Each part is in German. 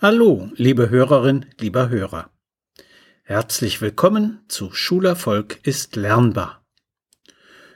Hallo, liebe Hörerin, lieber Hörer. Herzlich willkommen zu Schulerfolg ist lernbar.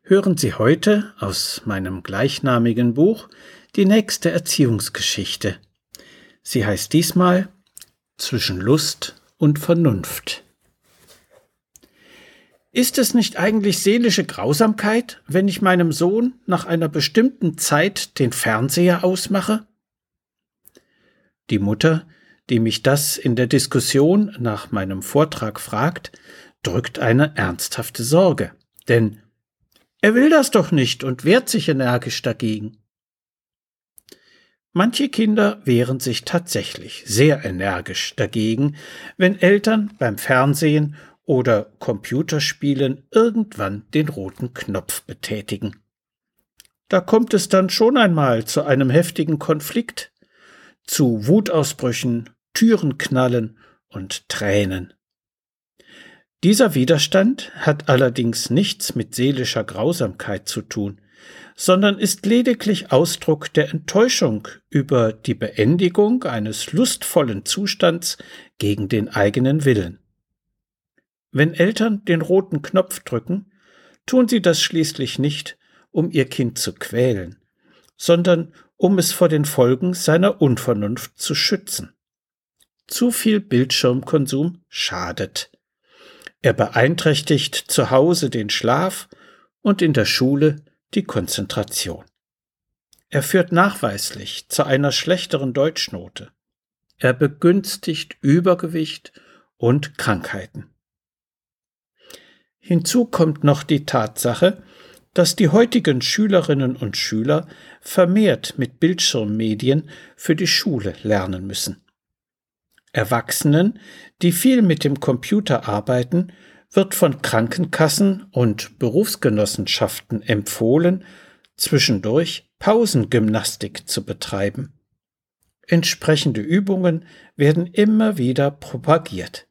Hören Sie heute aus meinem gleichnamigen Buch die nächste Erziehungsgeschichte. Sie heißt diesmal Zwischen Lust und Vernunft. Ist es nicht eigentlich seelische Grausamkeit, wenn ich meinem Sohn nach einer bestimmten Zeit den Fernseher ausmache? Die Mutter, die mich das in der Diskussion nach meinem Vortrag fragt, drückt eine ernsthafte Sorge, denn er will das doch nicht und wehrt sich energisch dagegen. Manche Kinder wehren sich tatsächlich sehr energisch dagegen, wenn Eltern beim Fernsehen oder Computerspielen irgendwann den roten Knopf betätigen. Da kommt es dann schon einmal zu einem heftigen Konflikt, zu Wutausbrüchen, Türen knallen und Tränen. Dieser Widerstand hat allerdings nichts mit seelischer Grausamkeit zu tun, sondern ist lediglich Ausdruck der Enttäuschung über die Beendigung eines lustvollen Zustands gegen den eigenen Willen. Wenn Eltern den roten Knopf drücken, tun sie das schließlich nicht, um ihr Kind zu quälen, sondern um es vor den Folgen seiner Unvernunft zu schützen. Zu viel Bildschirmkonsum schadet. Er beeinträchtigt zu Hause den Schlaf und in der Schule die Konzentration. Er führt nachweislich zu einer schlechteren Deutschnote. Er begünstigt Übergewicht und Krankheiten. Hinzu kommt noch die Tatsache, dass die heutigen Schülerinnen und Schüler vermehrt mit Bildschirmmedien für die Schule lernen müssen. Erwachsenen, die viel mit dem Computer arbeiten, wird von Krankenkassen und Berufsgenossenschaften empfohlen, zwischendurch Pausengymnastik zu betreiben. Entsprechende Übungen werden immer wieder propagiert.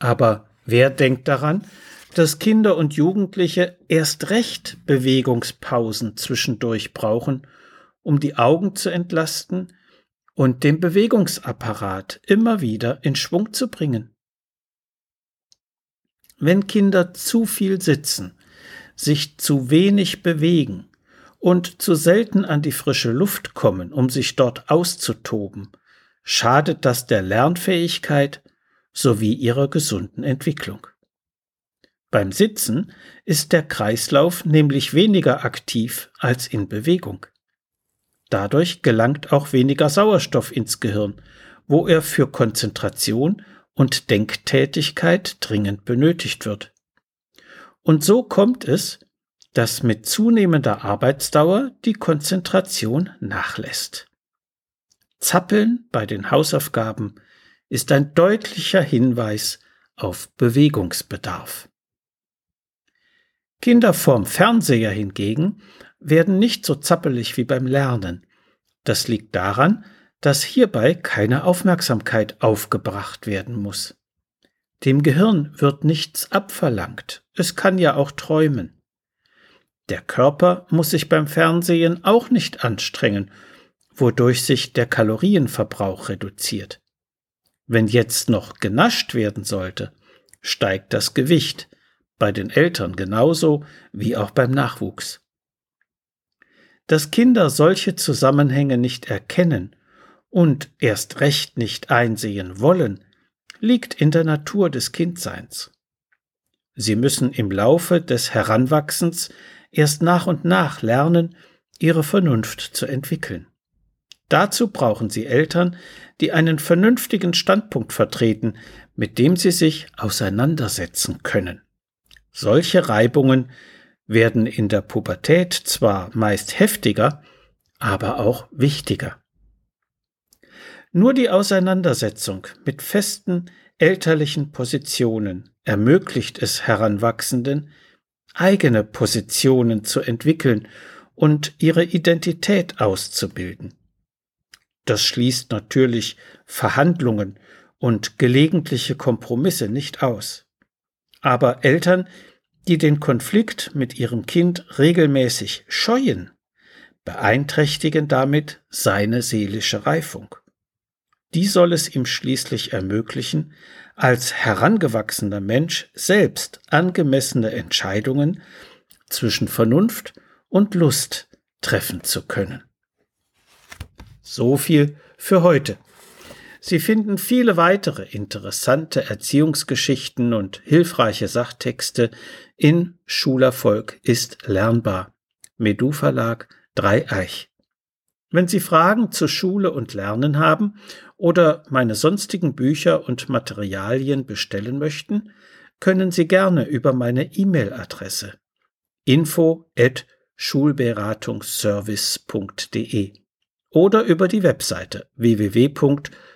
Aber wer denkt daran, dass Kinder und Jugendliche erst recht Bewegungspausen zwischendurch brauchen, um die Augen zu entlasten und den Bewegungsapparat immer wieder in Schwung zu bringen. Wenn Kinder zu viel sitzen, sich zu wenig bewegen und zu selten an die frische Luft kommen, um sich dort auszutoben, schadet das der Lernfähigkeit sowie ihrer gesunden Entwicklung. Beim Sitzen ist der Kreislauf nämlich weniger aktiv als in Bewegung. Dadurch gelangt auch weniger Sauerstoff ins Gehirn, wo er für Konzentration und Denktätigkeit dringend benötigt wird. Und so kommt es, dass mit zunehmender Arbeitsdauer die Konzentration nachlässt. Zappeln bei den Hausaufgaben ist ein deutlicher Hinweis auf Bewegungsbedarf. Kinder vorm Fernseher hingegen werden nicht so zappelig wie beim Lernen. Das liegt daran, dass hierbei keine Aufmerksamkeit aufgebracht werden muss. Dem Gehirn wird nichts abverlangt, es kann ja auch träumen. Der Körper muss sich beim Fernsehen auch nicht anstrengen, wodurch sich der Kalorienverbrauch reduziert. Wenn jetzt noch genascht werden sollte, steigt das Gewicht, bei den Eltern genauso wie auch beim Nachwuchs. Dass Kinder solche Zusammenhänge nicht erkennen und erst recht nicht einsehen wollen, liegt in der Natur des Kindseins. Sie müssen im Laufe des Heranwachsens erst nach und nach lernen, ihre Vernunft zu entwickeln. Dazu brauchen sie Eltern, die einen vernünftigen Standpunkt vertreten, mit dem sie sich auseinandersetzen können. Solche Reibungen werden in der Pubertät zwar meist heftiger, aber auch wichtiger. Nur die Auseinandersetzung mit festen elterlichen Positionen ermöglicht es Heranwachsenden, eigene Positionen zu entwickeln und ihre Identität auszubilden. Das schließt natürlich Verhandlungen und gelegentliche Kompromisse nicht aus. Aber Eltern, die den Konflikt mit ihrem Kind regelmäßig scheuen, beeinträchtigen damit seine seelische Reifung. Die soll es ihm schließlich ermöglichen, als herangewachsener Mensch selbst angemessene Entscheidungen zwischen Vernunft und Lust treffen zu können. So viel für heute. Sie finden viele weitere interessante Erziehungsgeschichten und hilfreiche Sachtexte in Schulerfolg ist lernbar. Medu Verlag Dreieich. Wenn Sie Fragen zu Schule und Lernen haben oder meine sonstigen Bücher und Materialien bestellen möchten, können Sie gerne über meine E-Mail-Adresse info at schulberatungsservice.de oder über die Webseite www.schulberatungsservice.de